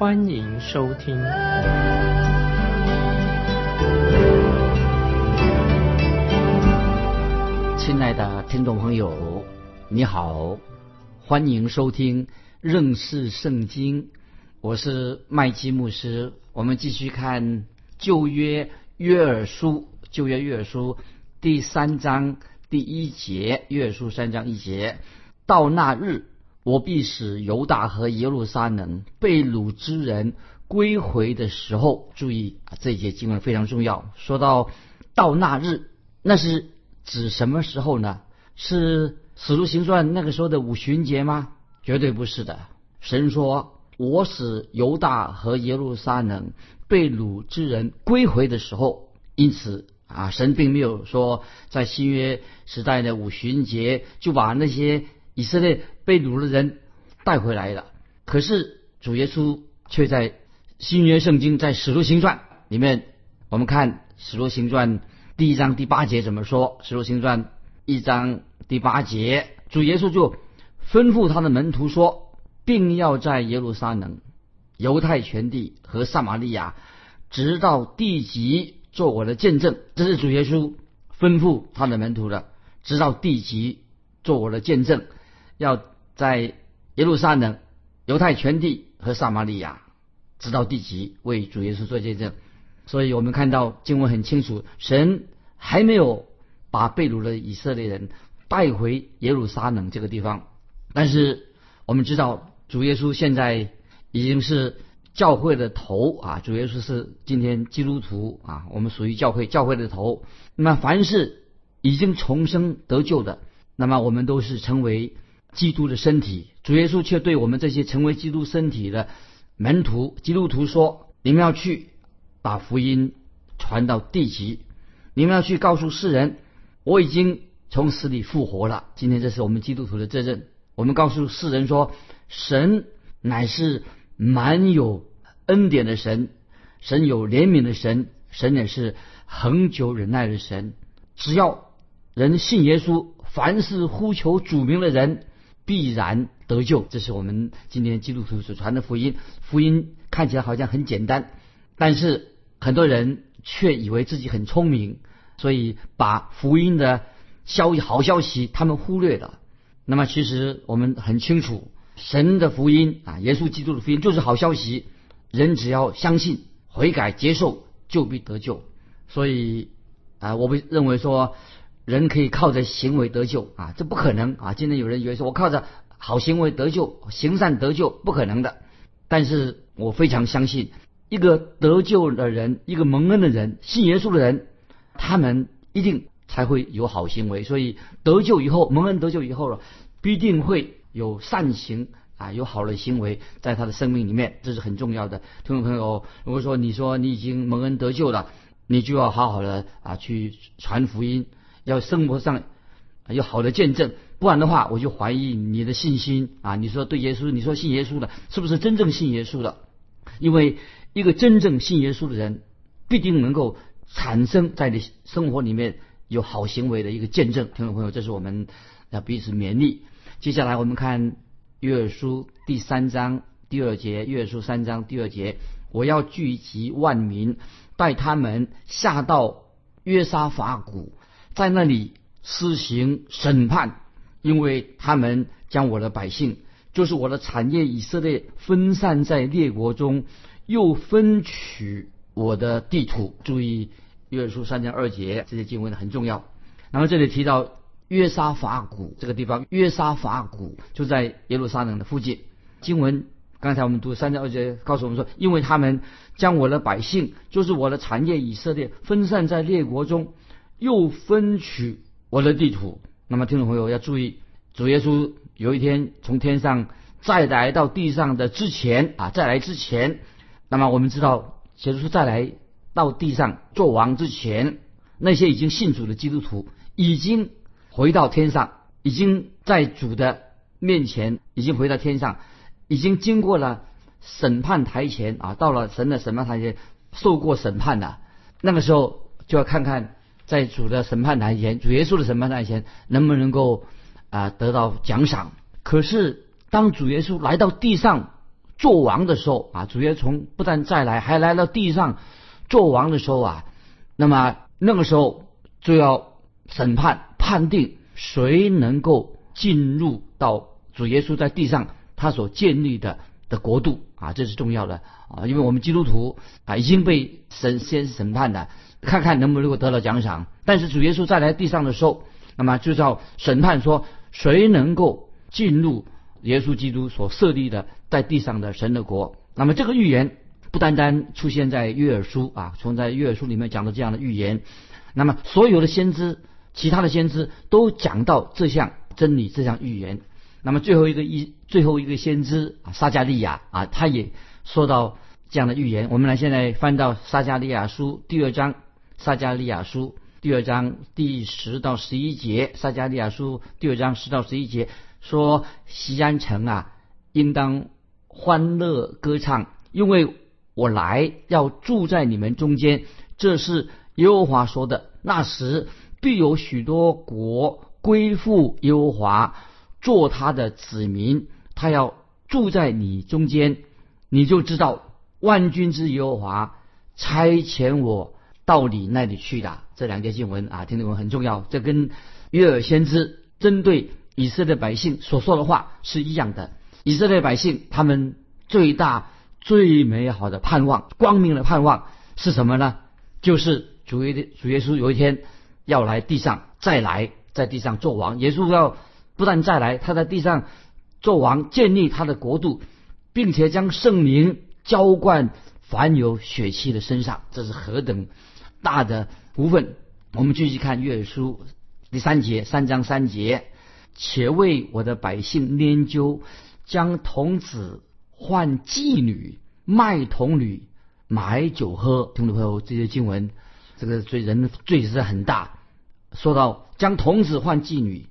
欢迎收听。亲爱的听众朋友，你好，欢迎收听认识圣经。我是麦基牧师，我们继续看旧约约珥书，旧约约珥书第三章第一节，约珥书三章一节，到那日，我必使犹大和耶路撒冷被掳之人归回的时候，注意啊，这一节经文非常重要。说到到那日，那是指什么时候呢？是使徒行传那个时候的五旬节吗？绝对不是的。神说。我使犹大和耶路撒冷被掳之人归回的时候，因此啊，神并没有说在新约时代的五旬节就把那些以色列被掳的人带回来了。可是主耶稣却在新约圣经在使徒行传里面，我们看使徒行传第一章第八节怎么说？使徒行传一章第八节，主耶稣就吩咐他的门徒说。并要在耶路撒冷、犹太全地和撒玛利亚，直到地极做我的见证。这是主耶稣吩咐他的门徒的，直到地极做我的见证。要在耶路撒冷、犹太全地和撒玛利亚，直到地极为主耶稣做见证。所以我们看到经文很清楚，神还没有把被掳的以色列人带回耶路撒冷这个地方，但是我们知道。主耶稣现在已经是教会的头啊！主耶稣是今天基督徒啊，我们属于教会，教会的头。那么凡是已经重生得救的，那么我们都是成为基督的身体。主耶稣却对我们这些成为基督身体的门徒、基督徒说：“你们要去把福音传到地极，你们要去告诉世人，我已经从死里复活了。”今天这是我们基督徒的责任。我们告诉世人说。神乃是满有恩典的神，神有怜悯的神，神也是恒久忍耐的神。只要人信耶稣，凡是呼求主名的人，必然得救。这是我们今天基督徒所传的福音。福音看起来好像很简单，但是很多人却以为自己很聪明，所以把福音的消息、好消息他们忽略了。那么，其实我们很清楚。神的福音啊，耶稣基督的福音就是好消息。人只要相信、悔改、接受，就必得救。所以啊，我不认为说人可以靠着行为得救啊，这不可能啊。今天有人以为说我靠着好行为得救、行善得救，不可能的。但是我非常相信，一个得救的人，一个蒙恩的人，信耶稣的人，他们一定才会有好行为。所以得救以后，蒙恩得救以后了，必定会。有善行啊，有好的行为在他的生命里面，这是很重要的。听众朋友，如果说你说你已经蒙恩得救了，你就要好好的啊去传福音，要生活上有好的见证，不然的话，我就怀疑你的信心啊。你说对耶稣，你说信耶稣的，是不是真正信耶稣的？因为一个真正信耶稣的人，必定能够产生在你生活里面有好行为的一个见证。听众朋友，这是我们要彼此勉励。接下来我们看约书第三章第二节，约书三章第二节，我要聚集万民，带他们下到约沙法谷，在那里施行审判，因为他们将我的百姓，就是我的产业以色列分散在列国中，又分取我的地图。注意约书三章二节这些经文很重要。然后这里提到。约沙法谷这个地方，约沙法谷就在耶路撒冷的附近。经文刚才我们读三章二节，告诉我们说，因为他们将我的百姓，就是我的产业以色列，分散在列国中，又分取我的地图。那么听众朋友要注意，主耶稣有一天从天上再来到地上的之前啊，再来之前，那么我们知道耶稣再来到地上做王之前，那些已经信主的基督徒已经回到天上，已经在主的面前，已经回到天上，已经经过了审判台前啊，到了神的审判台前受过审判的。那个时候就要看看在主的审判台前，主耶稣的审判台前能不能够啊得到奖赏。可是当主耶稣来到地上做王的时候啊，主耶稣从不但再来，还来到地上做王的时候啊，那么那个时候就要审判判定谁能够进入到主耶稣在地上他所建立的的国度啊，这是重要的啊，因为我们基督徒啊已经被审先审判的，看看能不能够得到奖赏。但是主耶稣再来地上的时候，那么就叫审判说谁能够。进入耶稣基督所设立的在地上的神的国。那么这个预言不单单出现在约尔书啊，从在约尔书里面讲的这样的预言。那么所有的先知，其他的先知都讲到这项真理，这项预言。那么最后一个一最后一个先知啊，撒加利亚啊，他也说到这样的预言。我们来现在翻到撒加利亚书第二章，撒加利亚书第二章第十到十一节，撒加利亚书第二章十到十一节。说西安城啊，应当欢乐歌唱，因为我来要住在你们中间。这是耶和华说的。那时必有许多国归附耶和华，做他的子民。他要住在你中间，你就知道万军之耶和华差遣我到你那里去的。这两节经文啊，听懂很重要。这跟约尔先知针对。以色列百姓所说的话是一样的。以色列百姓他们最大最美好的盼望、光明的盼望是什么呢？就是主耶主耶稣有一天要来地上再来，在地上做王。耶稣要不但再来，他在地上做王，建立他的国度，并且将圣灵浇灌凡有血气的身上。这是何等大的福分！我们继续看约书第三节，三章三节。且为我的百姓研究，将童子换妓女，卖童女，买酒喝。听众朋友，这些经文，这个罪人的罪是很大。说到将童子换妓女，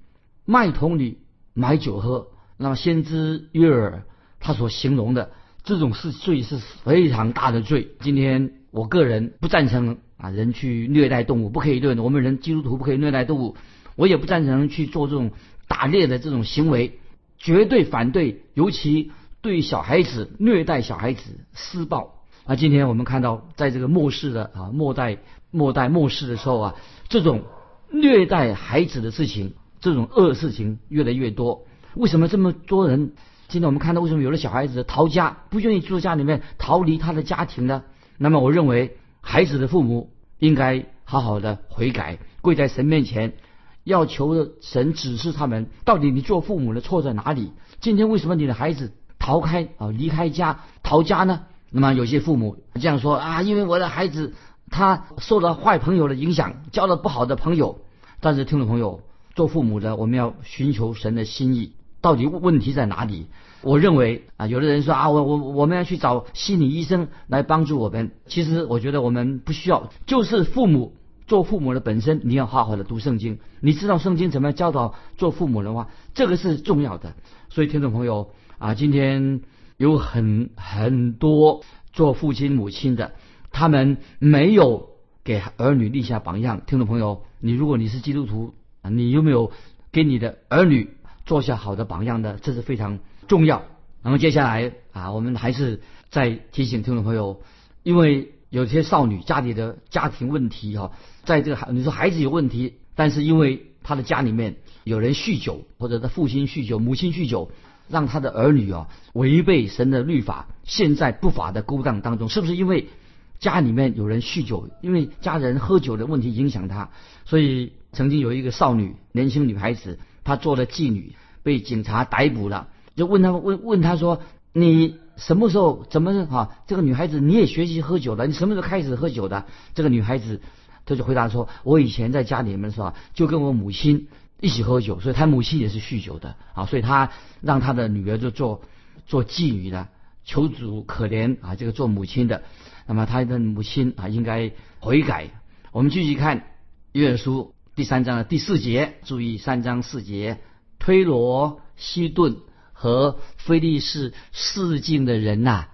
卖童女，买酒喝，那么先知约尔他所形容的这种是罪是非常大的罪。今天我个人不赞成啊，人去虐待动物，不可以论。我们人基督徒不可以虐待动物，我也不赞成去做这种。打猎的这种行为，绝对反对，尤其对小孩子虐待小孩子施暴。啊，今天我们看到，在这个末世的啊末代末代末世的时候啊，这种虐待孩子的事情，这种恶事情越来越多。为什么这么多人？今天我们看到，为什么有的小孩子逃家，不愿意住家里面，逃离他的家庭呢？那么，我认为孩子的父母应该好好的悔改，跪在神面前。要求神指示他们，到底你做父母的错在哪里？今天为什么你的孩子逃开啊，离开家逃家呢？那么有些父母这样说啊，因为我的孩子他受了坏朋友的影响，交了不好的朋友。但是听众朋友，做父母的我们要寻求神的心意，到底问题在哪里？我认为啊，有的人说啊，我我我们要去找心理医生来帮助我们。其实我觉得我们不需要，就是父母。做父母的本身，你要好好的读圣经。你知道圣经怎么样教导做父母的话，这个是重要的。所以，听众朋友啊，今天有很很多做父亲母亲的，他们没有给儿女立下榜样。听众朋友，你如果你是基督徒，你有没有给你的儿女做下好的榜样的？这是非常重要。那么接下来啊，我们还是再提醒听众朋友，因为。有些少女家里的家庭问题哈，在这个孩你说孩子有问题，但是因为他的家里面有人酗酒，或者他父亲酗酒、母亲酗酒，让他的儿女啊违背神的律法，陷在不法的勾当当中，是不是因为家里面有人酗酒，因为家人喝酒的问题影响他？所以曾经有一个少女，年轻女孩子，他做了妓女，被警察逮捕了，就问他问问他说你。什么时候？怎么哈？这个女孩子你也学习喝酒的？你什么时候开始喝酒的？这个女孩子，他就回答说：“我以前在家里面是吧，就跟我母亲一起喝酒，所以她母亲也是酗酒的啊，所以她让她的女儿就做做妓女的，求主可怜啊，这个做母亲的。那么他的母亲啊应该悔改。我们继续看约书第三章的第四节，注意三章四节，推罗、西顿和菲利士四境的人呐，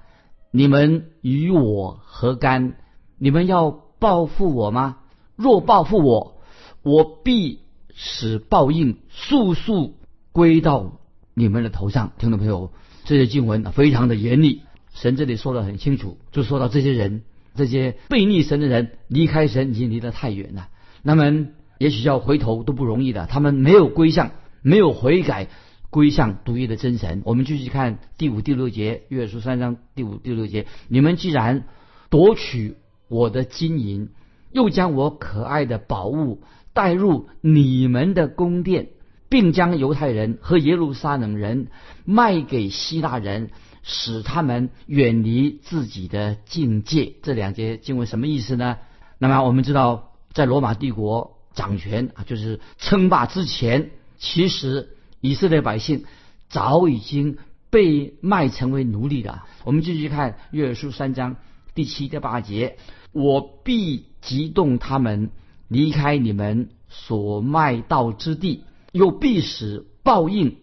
你们与我何干？你们要报复我吗？若报复我，我必使报应速速归到你们的头上。听众朋友，这些经文非常的严厉。神这里说的很清楚，就说到这些人，这些背逆神的人，离开神已经离得太远了。那么，也许要回头都不容易的。他们没有归向，没有悔改，归向独一的真神。我们继续看第五、第六节，约书三章第五、第六节：你们既然夺取我的金银，又将我可爱的宝物带入你们的宫殿，并将犹太人和耶路撒冷人卖给希腊人。使他们远离自己的境界，这两节经文什么意思呢？那么我们知道，在罗马帝国掌权啊，就是称霸之前，其实以色列百姓早已经被卖成为奴隶了。我们继续看约书三章第七、第八节：我必激动他们离开你们所卖到之地，又必使报应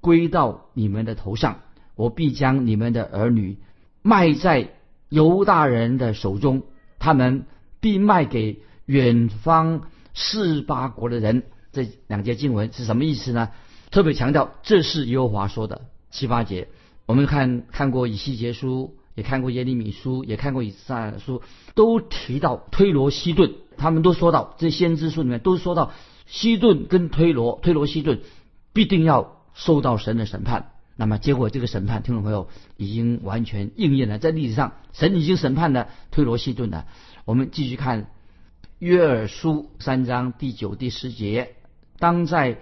归到你们的头上。我必将你们的儿女卖在犹大人的手中，他们必卖给远方四八国的人。这两节经文是什么意思呢？特别强调这是耶和华说的。七八节，我们看看过以西结书，也看过耶利米书，也看过以赛书，都提到推罗西顿，他们都说到这先知书里面都说到西顿跟推罗，推罗西顿必定要受到神的审判。那么结果，这个审判，听众朋友已经完全应验了，在历史上，神已经审判了推罗西顿了。我们继续看约珥书三章第九、第十节：当在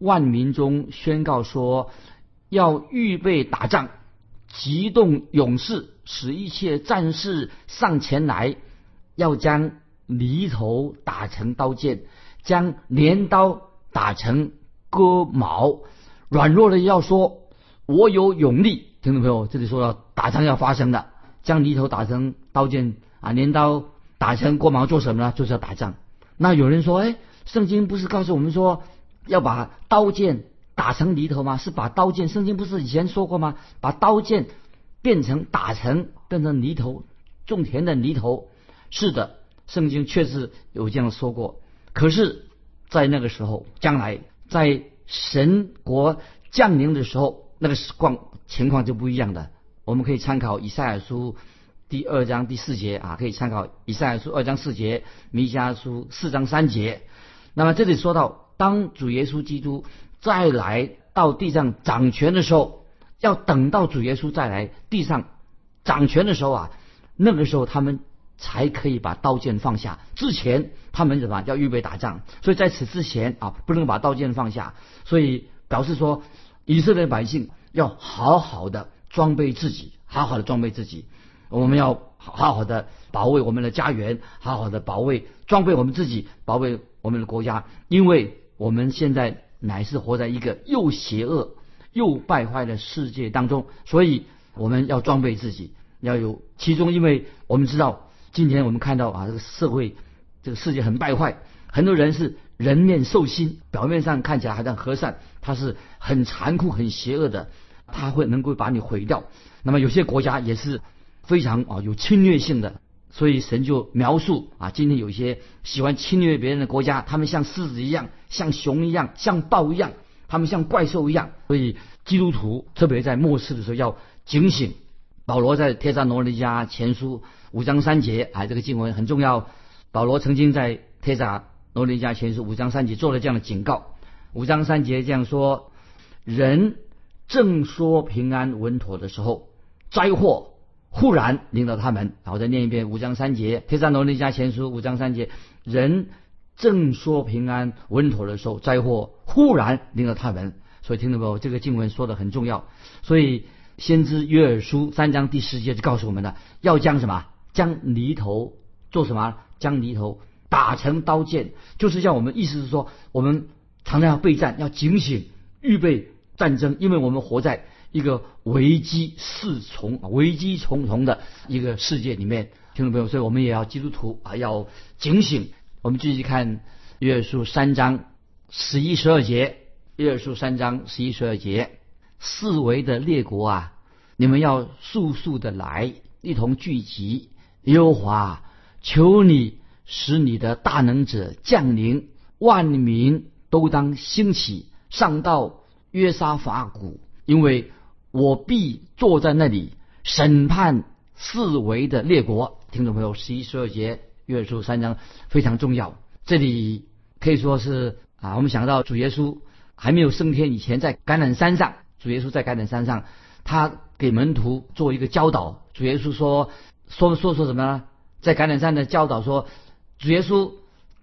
万民中宣告说，要预备打仗，激动勇士，使一切战士上前来，要将犁头打成刀剑，将镰刀打成割毛，软弱的要说。我有勇力，听众朋友，这里说到打仗要发生的，将犁头打成刀剑啊，镰刀打成过毛做什么呢？就是要打仗。那有人说，哎，圣经不是告诉我们说要把刀剑打成犁头吗？是把刀剑，圣经不是以前说过吗？把刀剑变成打成变成犁头，种田的犁头。是的，圣经确实有这样说过。可是，在那个时候，将来在神国降临的时候。那个时光情况就不一样的，我们可以参考以赛亚书第二章第四节啊，可以参考以赛亚书二章四节，弥迦书四章三节。那么这里说到，当主耶稣基督再来到地上掌权的时候，要等到主耶稣再来地上掌权的时候啊，那个时候他们才可以把刀剑放下。之前他们怎么要预备打仗？所以在此之前啊，不能把刀剑放下。所以表示说。以色列百姓要好好的装备自己，好好的装备自己。我们要好好的保卫我们的家园，好好的保卫装备我们自己，保卫我们的国家。因为我们现在乃是活在一个又邪恶又败坏的世界当中，所以我们要装备自己，要有其中。因为我们知道，今天我们看到啊，这个社会，这个世界很败坏，很多人是。人面兽心，表面上看起来还很和善，他是很残酷、很邪恶的，他会能够把你毁掉。那么有些国家也是非常啊有侵略性的，所以神就描述啊，今天有一些喜欢侵略别人的国家，他们像狮子一样，像熊一样，像豹一样，他们像怪兽一样。所以基督徒特别在末世的时候要警醒。保罗在帖撒罗尼迦前书五章三节啊，这个经文很重要。保罗曾经在帖撒。罗尼迦前书五章三节做了这样的警告，五章三节这样说：人正说平安稳妥的时候，灾祸忽然领到他们。然后，再念一遍五章三节，贴上罗尼迦前书五章三节：人正说平安稳妥的时候，灾祸忽然领到他们。所以听到没有？这个经文说的很重要。所以先知约珥书三章第十节就告诉我们了，要将什么？将犁头做什么？将犁头。打成刀剑，就是叫我们意思是说，我们常常要备战，要警醒，预备战争，因为我们活在一个危机四重、危机重重的一个世界里面。听众朋友，所以我们也要基督徒啊要警醒。我们继续看约书三章十一十二节，约书三章十一十二节，四围的列国啊，你们要速速的来，一同聚集。耶和华，求你使你的大能者降临，万民都当兴起，上到约沙法谷，因为我必坐在那里审判四围的列国。听众朋友，十一、十二节约书三章非常重要。这里可以说是啊，我们想到主耶稣还没有升天以前，在橄榄山上，主耶稣在橄榄山上，他给门徒做一个教导。主耶稣说说说说什么呢？在橄榄山的教导说，主耶稣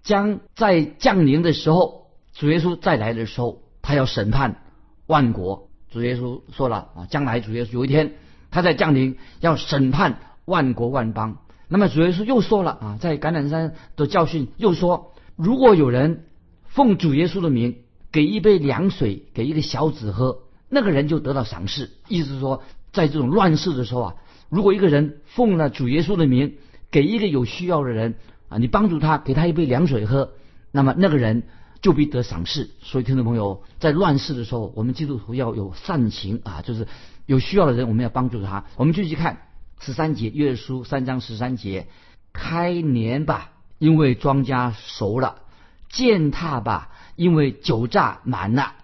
将在降临的时候，主耶稣再来的时候，他要审判万国。主耶稣说了啊，将来主耶稣有一天他在降临，要审判万国万邦。那么主耶稣又说了啊，在橄榄山的教训又说，如果有人奉主耶稣的名给一杯凉水给一个小子喝，那个人就得到赏赐。意思是说，在这种乱世的时候啊，如果一个人奉了主耶稣的名给一个有需要的人啊，你帮助他，给他一杯凉水喝，那么那个人就必得赏赐。所以，听众朋友，在乱世的时候，我们基督徒要有善行啊，就是有需要的人，我们要帮助他。我们继续看。十三节，约书三章十三节，开年吧，因为庄稼熟了；践踏吧，因为酒榨满了，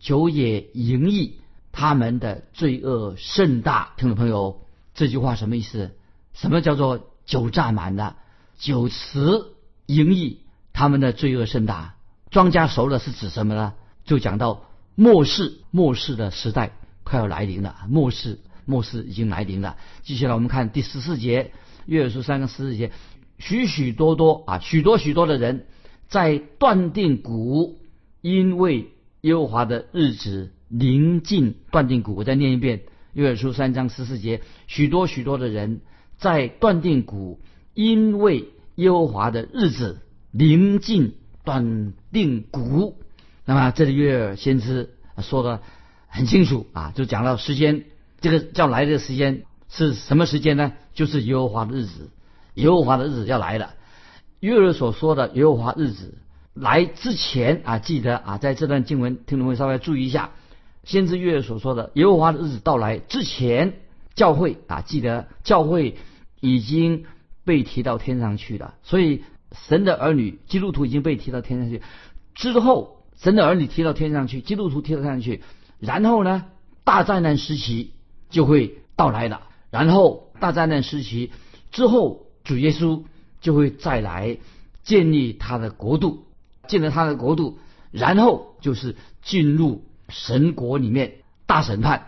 酒也盈溢，他们的罪恶甚大。听众朋友，这句话什么意思？什么叫做酒榨满了？酒池盈溢，他们的罪恶甚大。庄稼熟了是指什么呢？就讲到末世，末世的时代快要来临了，末世。末世已经来临了。接下来我们看第十四节，约书三个十四节，许许多多啊，许多许多的人在断定谷，因为耶和华的日子临近。断定谷，我再念一遍，约书三章十四节，许多许多的人在断定谷，因为耶和华的日子临近。断定谷，那么这里约尔先知说的很清楚啊，就讲到时间。这个叫来的时间是什么时间呢？就是耶和华的日子，耶和华的日子要来了。约尔所说的耶和华日子来之前啊，记得啊，在这段经文，听众们稍微注意一下，先知约尔所说的耶和华的日子到来之前，教会啊，记得教会已经被提到天上去了。所以神的儿女基督徒已经被提到天上去之后，神的儿女提到天上去，基督徒提到天上去，然后呢，大灾难时期。就会到来了，然后大灾难时期之后，主耶稣就会再来建立他的国度，建立他的国度，然后就是进入神国里面大审判。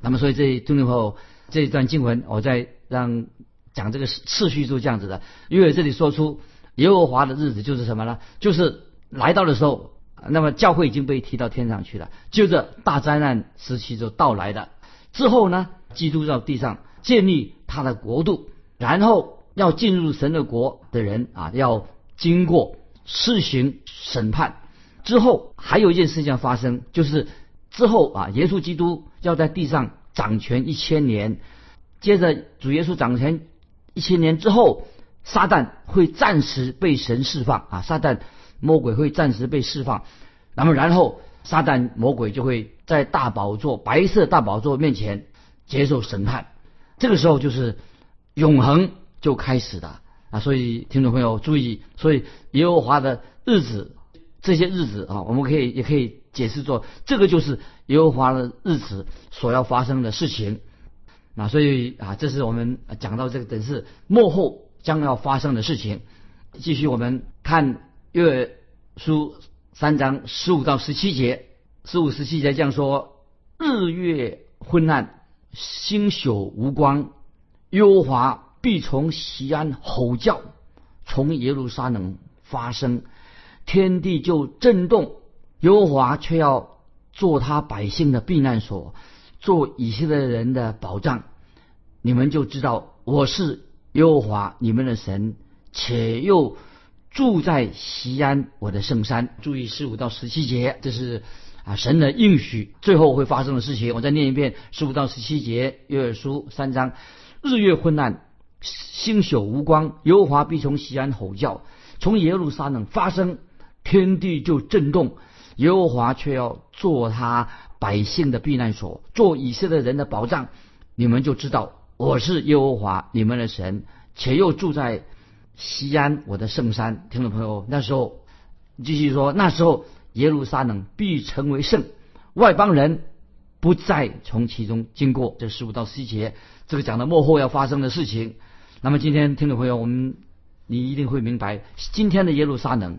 那么，所以这众朋友这一段经文，我再让讲这个次序是这样子的，因为这里说出耶和华的日子就是什么呢？就是来到的时候，那么教会已经被提到天上去了，就这大灾难时期就到来的。之后呢，基督到地上建立他的国度，然后要进入神的国的人啊，要经过施行审判。之后还有一件事情要发生，就是之后啊，耶稣基督要在地上掌权一千年。接着主耶稣掌权一千年之后，撒旦会暂时被神释放啊，撒旦魔鬼会暂时被释放。那么然后。撒旦魔鬼就会在大宝座、白色大宝座面前接受审判，这个时候就是永恒就开始了啊！所以听众朋友注意，所以耶和华的日子，这些日子啊，我们可以也可以解释作，这个就是耶和华的日子所要发生的事情啊！所以啊，这是我们讲到这个等是幕后将要发生的事情。继续我们看约书。三章十五到十七节，十五十七节这样说：日月昏暗，星宿无光，耶和华必从西安吼叫，从耶路撒冷发生，天地就震动。耶和华却要做他百姓的避难所，做以色列人的保障。你们就知道我是耶和华你们的神，且又。住在西安，我的圣山。注意十五到十七节，这是啊神的应许，最后会发生的事情。我再念一遍：十五到十七节，约珥书三章。日月昏暗，星宿无光，耶和华必从西安吼叫，从耶路撒冷发声，天地就震动。耶和华却要做他百姓的避难所，做以色列人的保障。你们就知道我是耶和华你们的神，且又住在西安我的圣山。听众朋友，那时候继续说，那时候耶路撒冷必成为圣，外邦人不再从其中经过。这十五到十一节，这个讲的幕后要发生的事情。那么今天听众朋友，我们你一定会明白，今天的耶路撒冷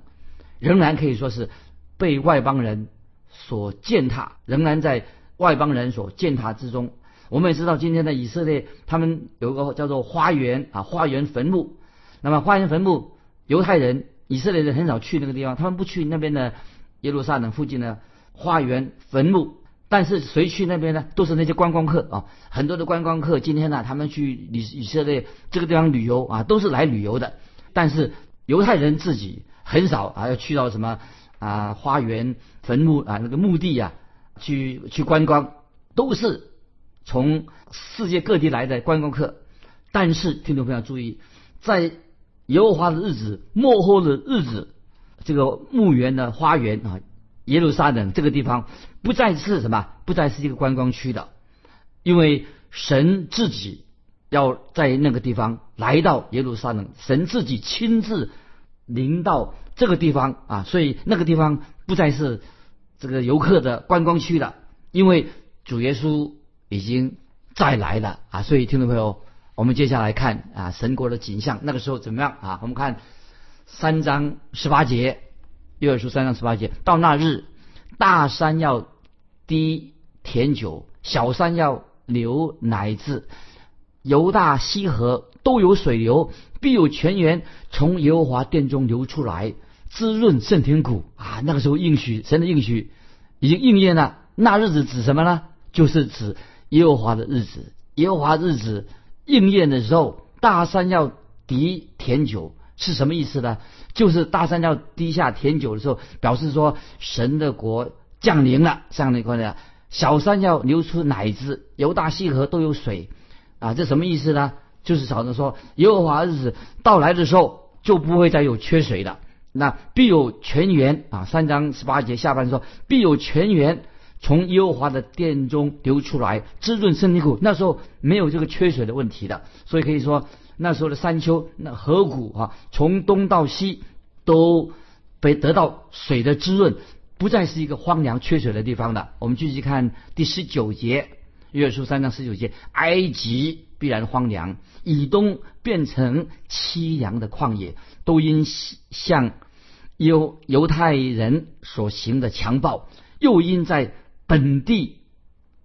仍然可以说是被外邦人所践踏，仍然在外邦人所践踏之中。我们也知道，今天的以色列他们有个叫做花园啊，花园坟墓。那么花园坟墓，犹太人、以色列人很少去那个地方，他们不去那边的耶路撒冷附近的花园坟墓。但是谁去那边呢？都是那些观光客啊，很多的观光客今天呢，他们去以以色列这个地方旅游啊，都是来旅游的。但是犹太人自己很少啊，要去到什么啊花园坟墓啊那个墓地啊去去观光，都是从世界各地来的观光客。但是听众朋友注意，在耶和华的日子末后的日子，这个墓园的花园啊。耶路撒冷这个地方不再是什么，不再是一个观光区的，因为神自己要在那个地方来到耶路撒冷，神自己亲自临到这个地方啊，所以那个地方不再是这个游客的观光区了，因为主耶稣已经再来了啊，所以听众朋友，我们接下来看啊神国的景象，那个时候怎么样啊？我们看三章十八节。约珥书三章十八节，到那日，大山要滴甜酒，小山要流奶子，犹大西河都有水流，必有泉源从耶和华殿中流出来，滋润圣天谷啊！那个时候应许神的应许已经应验了。那日子指什么呢？就是指耶和华的日子。耶和华日子应验的时候，大山要滴甜酒。是什么意思呢？就是大山要滴下甜酒的时候，表示说神的国降临了。这样的一块呢，小山要流出奶汁，犹大溪河都有水啊。这什么意思呢？就是少着说耶和华日子到来的时候，就不会再有缺水了。那必有泉源啊。三章十八节下半说，必有泉源从耶和华的殿中流出来，滋润圣地谷。那时候没有这个缺水的问题的，所以可以说。那时候的山丘、那河谷啊，从东到西都被得到水的滋润，不再是一个荒凉缺水的地方了。我们继续看第十九节，约书三章十九节：埃及必然荒凉，以东变成凄凉的旷野，都因向犹犹太人所行的强暴，又因在本地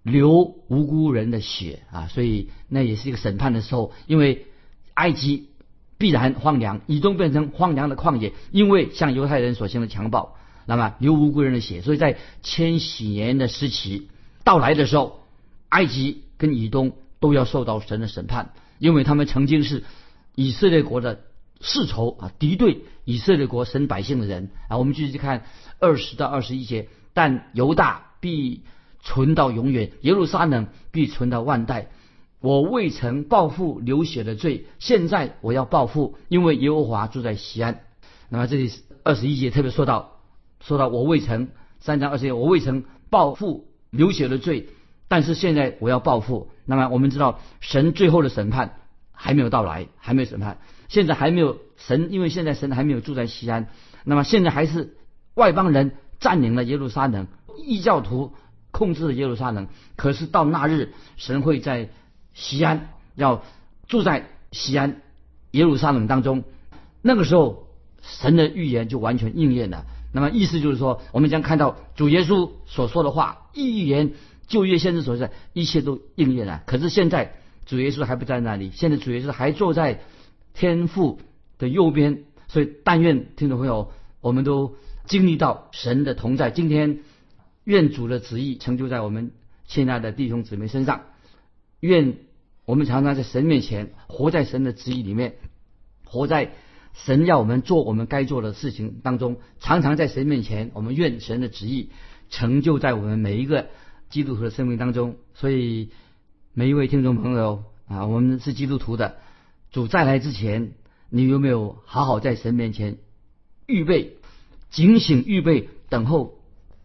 流无辜人的血啊，所以那也是一个审判的时候，因为。埃及必然荒凉，以东变成荒凉的旷野，因为向犹太人所行的强暴，那么流无辜人的血，所以在千禧年的时期到来的时候，埃及跟以东都要受到神的审判，因为他们曾经是以色列国的世仇啊，敌对以色列国神百姓的人啊。我们继续看二十到二十一节，但犹大必存到永远，耶路撒冷必存到万代。我未曾报复流血的罪，现在我要报复，因为耶和华住在西安。那么这里二十一节特别说到，说到我未曾三章二十节，我未曾报复流血的罪，但是现在我要报复。那么我们知道神最后的审判还没有到来，还没有审判，现在还没有神，因为现在神还没有住在西安。那么现在还是外邦人占领了耶路撒冷，异教徒控制了耶路撒冷。可是到那日，神会在。西安要住在西安耶路撒冷当中，那个时候神的预言就完全应验了。那么意思就是说，我们将看到主耶稣所说的话，预言旧约先知所在，一切都应验了。可是现在主耶稣还不在那里，现在主耶稣还坐在天父的右边。所以但愿听众朋友，我们都经历到神的同在。今天愿主的旨意成就在我们亲爱的弟兄姊妹身上。愿我们常常在神面前活在神的旨意里面，活在神要我们做我们该做的事情当中。常常在神面前，我们愿神的旨意成就在我们每一个基督徒的生命当中。所以，每一位听众朋友啊，我们是基督徒的，主再来之前，你有没有好好在神面前预备、警醒、预备等候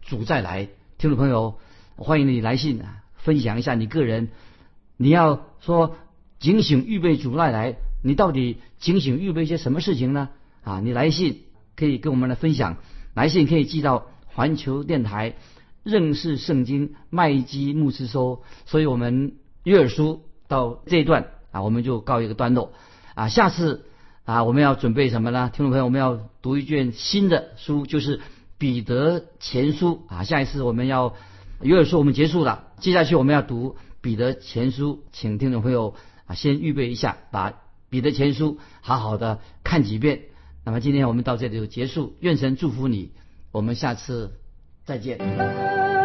主再来？听众朋友，欢迎你来信啊，分享一下你个人。你要说警醒预备主再来，你到底警醒预备些什么事情呢？啊，你来信可以跟我们来分享，来信可以寄到环球电台认识圣经麦基牧师收。所以我们约尔书到这一段啊，我们就告一个段落啊。下次啊，我们要准备什么呢？听众朋友，我们要读一卷新的书，就是彼得前书啊。下一次我们要约尔书我们结束了，接下去我们要读彼得前书，请听众朋友啊先预备一下，把彼得前书好好的看几遍。那么今天我们到这里就结束，愿神祝福你，我们下次再见。